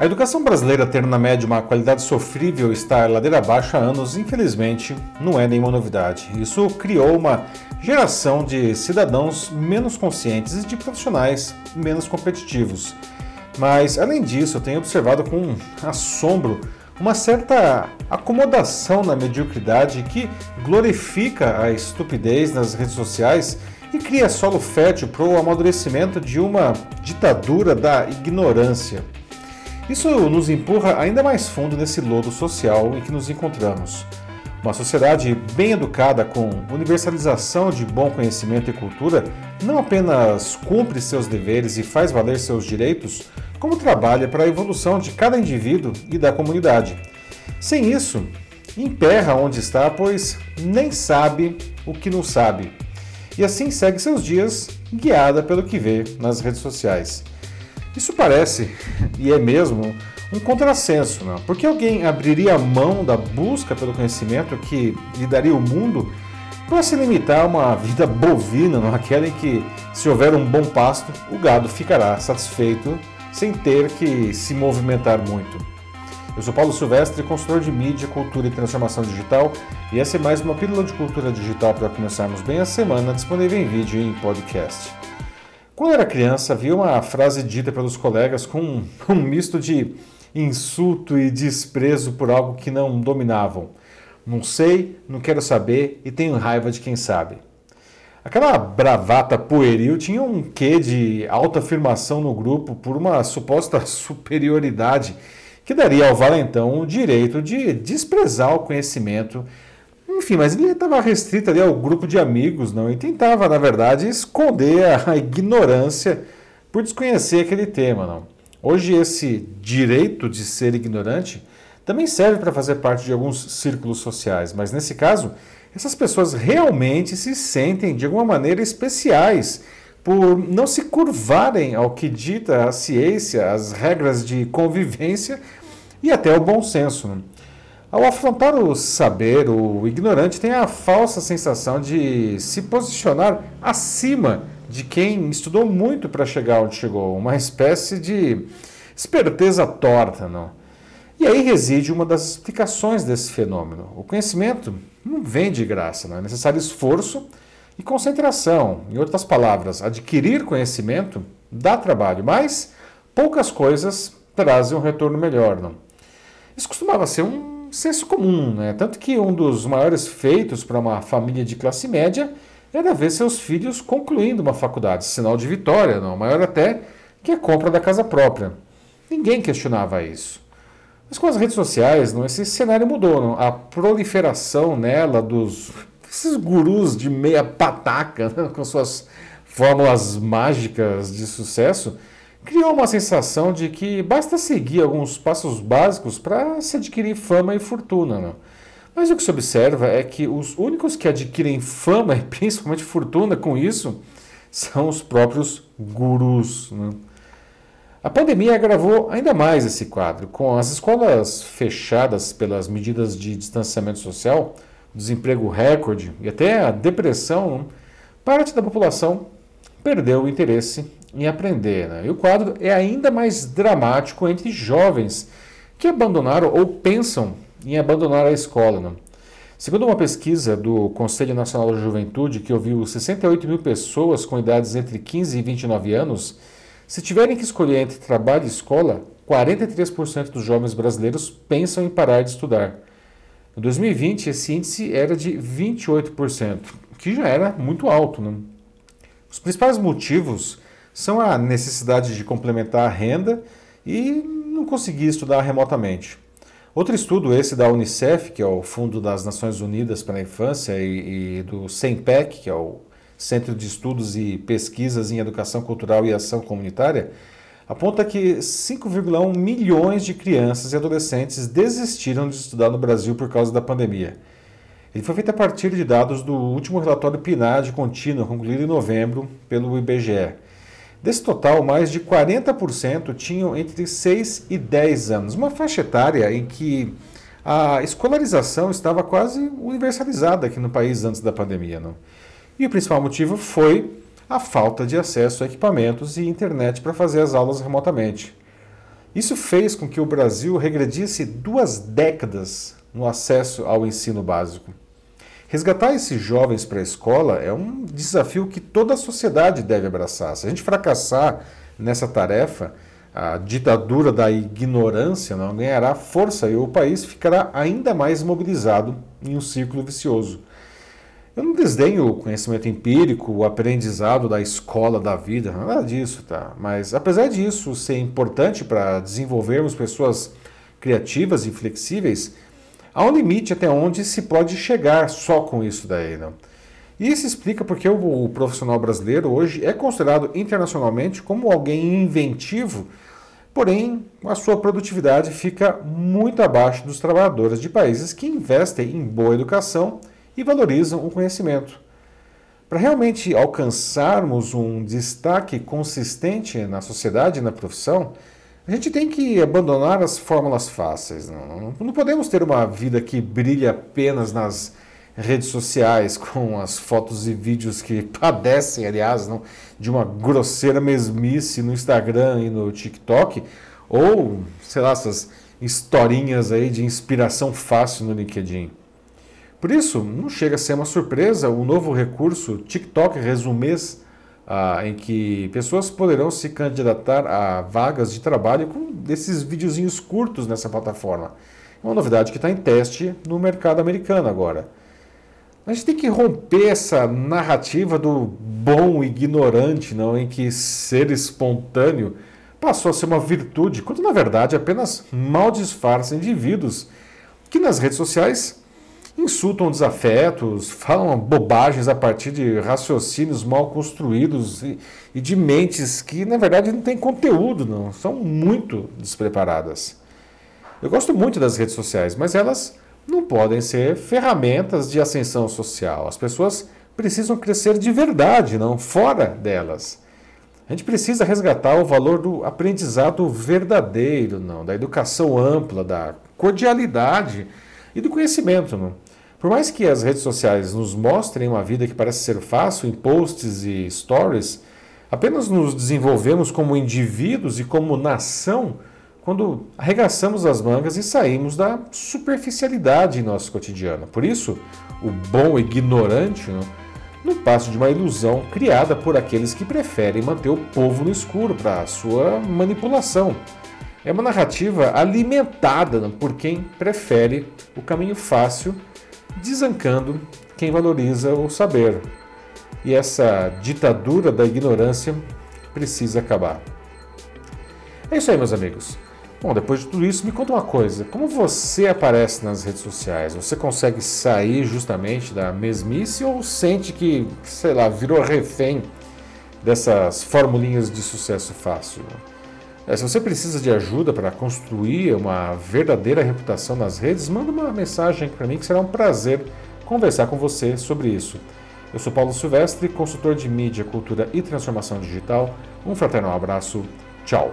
A educação brasileira ter na média uma qualidade sofrível e estar ladeira abaixo há anos, infelizmente, não é nenhuma novidade. Isso criou uma geração de cidadãos menos conscientes e de profissionais menos competitivos. Mas, além disso, eu tenho observado com assombro uma certa acomodação na mediocridade que glorifica a estupidez nas redes sociais e cria solo fértil para o amadurecimento de uma ditadura da ignorância. Isso nos empurra ainda mais fundo nesse lodo social em que nos encontramos. Uma sociedade bem educada com universalização de bom conhecimento e cultura não apenas cumpre seus deveres e faz valer seus direitos, como trabalha para a evolução de cada indivíduo e da comunidade. Sem isso, emperra onde está, pois nem sabe o que não sabe. E assim segue seus dias guiada pelo que vê nas redes sociais. Isso parece, e é mesmo, um contrassenso, não? porque alguém abriria a mão da busca pelo conhecimento que lhe daria o mundo para se limitar a uma vida bovina, não? aquela em que, se houver um bom pasto, o gado ficará satisfeito sem ter que se movimentar muito. Eu sou Paulo Silvestre, consultor de mídia, cultura e transformação digital, e essa é mais uma pílula de cultura digital para começarmos bem a semana, disponível em vídeo e em podcast. Quando era criança, havia uma frase dita pelos colegas com um, um misto de insulto e desprezo por algo que não dominavam. Não sei, não quero saber e tenho raiva de quem sabe. Aquela bravata pueril tinha um quê de autoafirmação no grupo por uma suposta superioridade que daria ao valentão o direito de desprezar o conhecimento enfim, mas ele estava restrito ali ao grupo de amigos, não? E tentava, na verdade, esconder a ignorância por desconhecer aquele tema, não? Hoje esse direito de ser ignorante também serve para fazer parte de alguns círculos sociais, mas nesse caso, essas pessoas realmente se sentem de alguma maneira especiais por não se curvarem ao que dita a ciência, as regras de convivência e até o bom senso. Não? Ao afrontar o saber, o ignorante tem a falsa sensação de se posicionar acima de quem estudou muito para chegar onde chegou, uma espécie de esperteza torta, não? E aí reside uma das explicações desse fenômeno. O conhecimento não vem de graça, não é necessário esforço e concentração. Em outras palavras, adquirir conhecimento dá trabalho, mas poucas coisas trazem um retorno melhor, não? Isso costumava ser um senso comum, né? Tanto que um dos maiores feitos para uma família de classe média era ver seus filhos concluindo uma faculdade, sinal de vitória, não, maior até que a compra da casa própria. Ninguém questionava isso. Mas com as redes sociais, não, esse cenário mudou. Não? A proliferação nela dos esses gurus de meia pataca, né? com suas fórmulas mágicas de sucesso, criou uma sensação de que basta seguir alguns passos básicos para se adquirir fama e fortuna. Né? Mas o que se observa é que os únicos que adquirem fama e principalmente fortuna com isso são os próprios gurus. Né? A pandemia agravou ainda mais esse quadro, com as escolas fechadas pelas medidas de distanciamento social, desemprego recorde e até a depressão, né? parte da população perdeu o interesse em aprender. Né? E o quadro é ainda mais dramático entre jovens que abandonaram ou pensam em abandonar a escola. Né? Segundo uma pesquisa do Conselho Nacional da Juventude, que ouviu 68 mil pessoas com idades entre 15 e 29 anos, se tiverem que escolher entre trabalho e escola, 43% dos jovens brasileiros pensam em parar de estudar. Em 2020, esse índice era de 28%, que já era muito alto. Né? Os principais motivos são a necessidade de complementar a renda e não conseguir estudar remotamente. Outro estudo, esse da Unicef, que é o Fundo das Nações Unidas para a Infância, e, e do CEMPEC, que é o Centro de Estudos e Pesquisas em Educação Cultural e Ação Comunitária, aponta que 5,1 milhões de crianças e adolescentes desistiram de estudar no Brasil por causa da pandemia. Ele foi feito a partir de dados do último relatório PNAD contínuo, concluído em novembro pelo IBGE. Desse total, mais de 40% tinham entre 6 e 10 anos, uma faixa etária em que a escolarização estava quase universalizada aqui no país antes da pandemia. Não? E o principal motivo foi a falta de acesso a equipamentos e internet para fazer as aulas remotamente. Isso fez com que o Brasil regredisse duas décadas no acesso ao ensino básico. Resgatar esses jovens para a escola é um desafio que toda a sociedade deve abraçar. Se a gente fracassar nessa tarefa, a ditadura da ignorância não ganhará força e o país ficará ainda mais mobilizado em um círculo vicioso. Eu não desdenho o conhecimento empírico, o aprendizado da escola da vida, nada disso, tá? Mas apesar disso ser importante para desenvolvermos pessoas criativas e flexíveis, há um limite até onde se pode chegar só com isso daí, não? E isso explica porque o, o profissional brasileiro hoje é considerado internacionalmente como alguém inventivo Porém, a sua produtividade fica muito abaixo dos trabalhadores de países que investem em boa educação e valorizam o conhecimento. Para realmente alcançarmos um destaque consistente na sociedade e na profissão, a gente tem que abandonar as fórmulas fáceis. Não, não podemos ter uma vida que brilha apenas nas redes sociais com as fotos e vídeos que padecem, aliás, não, de uma grosseira mesmice no Instagram e no TikTok, ou, sei lá, essas historinhas aí de inspiração fácil no LinkedIn. Por isso, não chega a ser uma surpresa o novo recurso TikTok Resumês, ah, em que pessoas poderão se candidatar a vagas de trabalho com desses videozinhos curtos nessa plataforma. É uma novidade que está em teste no mercado americano agora. A gente tem que romper essa narrativa do bom ignorante, não, em que ser espontâneo passou a ser uma virtude, quando na verdade apenas mal disfarça indivíduos que nas redes sociais insultam desafetos, falam bobagens a partir de raciocínios mal construídos e, e de mentes que na verdade não têm conteúdo, não, são muito despreparadas. Eu gosto muito das redes sociais, mas elas não podem ser ferramentas de ascensão social. As pessoas precisam crescer de verdade, não fora delas. A gente precisa resgatar o valor do aprendizado verdadeiro, não, da educação ampla, da cordialidade e do conhecimento. Não. Por mais que as redes sociais nos mostrem uma vida que parece ser fácil em posts e stories, apenas nos desenvolvemos como indivíduos e como nação quando arregaçamos as mangas e saímos da superficialidade em nosso cotidiano. Por isso, o bom ignorante não, no passo de uma ilusão criada por aqueles que preferem manter o povo no escuro para sua manipulação. É uma narrativa alimentada por quem prefere o caminho fácil, desancando quem valoriza o saber. E essa ditadura da ignorância precisa acabar. É isso aí, meus amigos. Bom, depois de tudo isso, me conta uma coisa: como você aparece nas redes sociais? Você consegue sair justamente da mesmice ou sente que, sei lá, virou refém dessas formulinhas de sucesso fácil? É, se você precisa de ajuda para construir uma verdadeira reputação nas redes, manda uma mensagem para mim que será um prazer conversar com você sobre isso. Eu sou Paulo Silvestre, consultor de mídia, cultura e transformação digital. Um fraternal abraço. Tchau.